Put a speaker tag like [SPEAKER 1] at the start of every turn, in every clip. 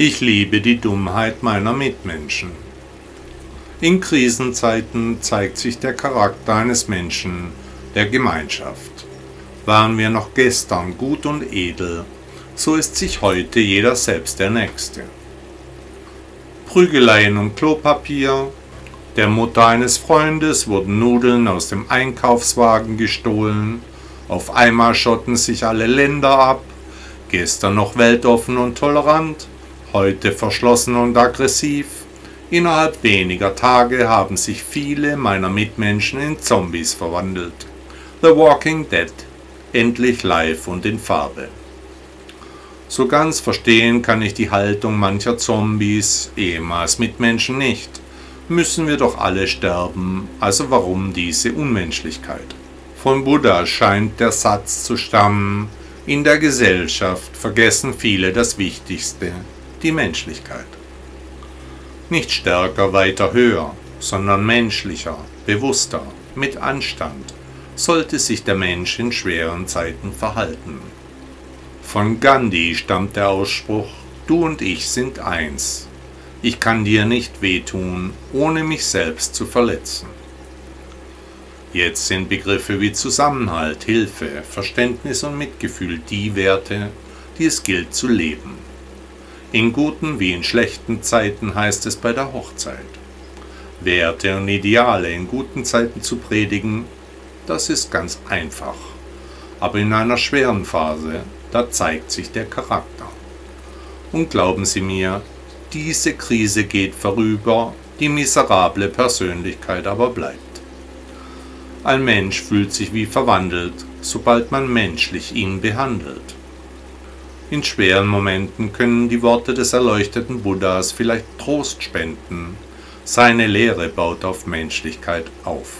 [SPEAKER 1] Ich liebe die Dummheit meiner Mitmenschen. In Krisenzeiten zeigt sich der Charakter eines Menschen, der Gemeinschaft. Waren wir noch gestern gut und edel, so ist sich heute jeder selbst der Nächste. Prügeleien und Klopapier, der Mutter eines Freundes wurden Nudeln aus dem Einkaufswagen gestohlen, auf einmal schotten sich alle Länder ab, gestern noch weltoffen und tolerant, heute verschlossen und aggressiv. Innerhalb weniger Tage haben sich viele meiner Mitmenschen in Zombies verwandelt. The Walking Dead, endlich live und in Farbe. So ganz verstehen kann ich die Haltung mancher Zombies, ehemals Mitmenschen nicht. Müssen wir doch alle sterben, also warum diese Unmenschlichkeit? Von Buddha scheint der Satz zu stammen, in der Gesellschaft vergessen viele das Wichtigste, die Menschlichkeit. Nicht stärker, weiter, höher, sondern menschlicher, bewusster, mit Anstand sollte sich der Mensch in schweren Zeiten verhalten. Von Gandhi stammt der Ausspruch, du und ich sind eins. Ich kann dir nicht wehtun, ohne mich selbst zu verletzen. Jetzt sind Begriffe wie Zusammenhalt, Hilfe, Verständnis und Mitgefühl die Werte, die es gilt zu leben. In guten wie in schlechten Zeiten heißt es bei der Hochzeit. Werte und Ideale in guten Zeiten zu predigen, das ist ganz einfach. Aber in einer schweren Phase, da zeigt sich der Charakter. Und glauben Sie mir, diese Krise geht vorüber, die miserable Persönlichkeit aber bleibt. Ein Mensch fühlt sich wie verwandelt, sobald man menschlich ihn behandelt. In schweren Momenten können die Worte des erleuchteten Buddhas vielleicht Trost spenden. Seine Lehre baut auf Menschlichkeit auf.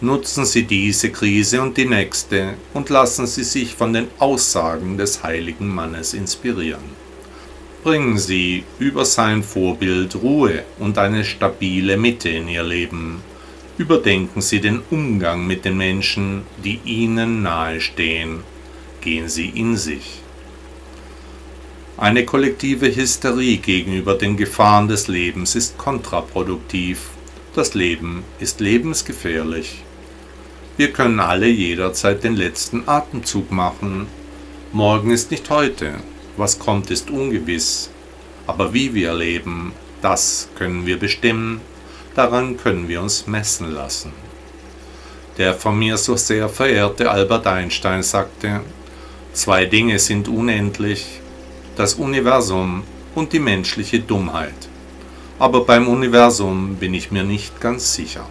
[SPEAKER 1] Nutzen Sie diese Krise und die nächste und lassen Sie sich von den Aussagen des heiligen Mannes inspirieren. Bringen Sie über sein Vorbild Ruhe und eine stabile Mitte in Ihr Leben. Überdenken Sie den Umgang mit den Menschen, die Ihnen nahestehen. Gehen Sie in sich. Eine kollektive Hysterie gegenüber den Gefahren des Lebens ist kontraproduktiv. Das Leben ist lebensgefährlich. Wir können alle jederzeit den letzten Atemzug machen. Morgen ist nicht heute. Was kommt, ist ungewiss. Aber wie wir leben, das können wir bestimmen. Daran können wir uns messen lassen. Der von mir so sehr verehrte Albert Einstein sagte, zwei Dinge sind unendlich, das Universum und die menschliche Dummheit. Aber beim Universum bin ich mir nicht ganz sicher.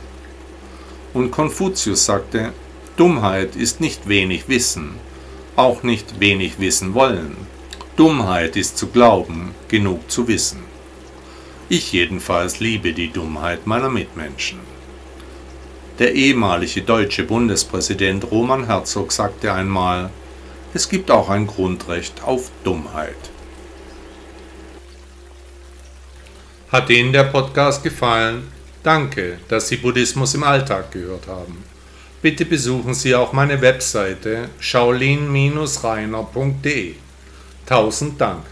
[SPEAKER 1] Und Konfuzius sagte, Dummheit ist nicht wenig Wissen, auch nicht wenig wissen wollen. Dummheit ist zu glauben, genug zu wissen. Ich jedenfalls liebe die Dummheit meiner Mitmenschen. Der ehemalige deutsche Bundespräsident Roman Herzog sagte einmal, es gibt auch ein Grundrecht auf Dummheit. Hat Ihnen der Podcast gefallen? Danke, dass Sie Buddhismus im Alltag gehört haben. Bitte besuchen Sie auch meine Webseite shaolin-reiner.de. Tausend Dank.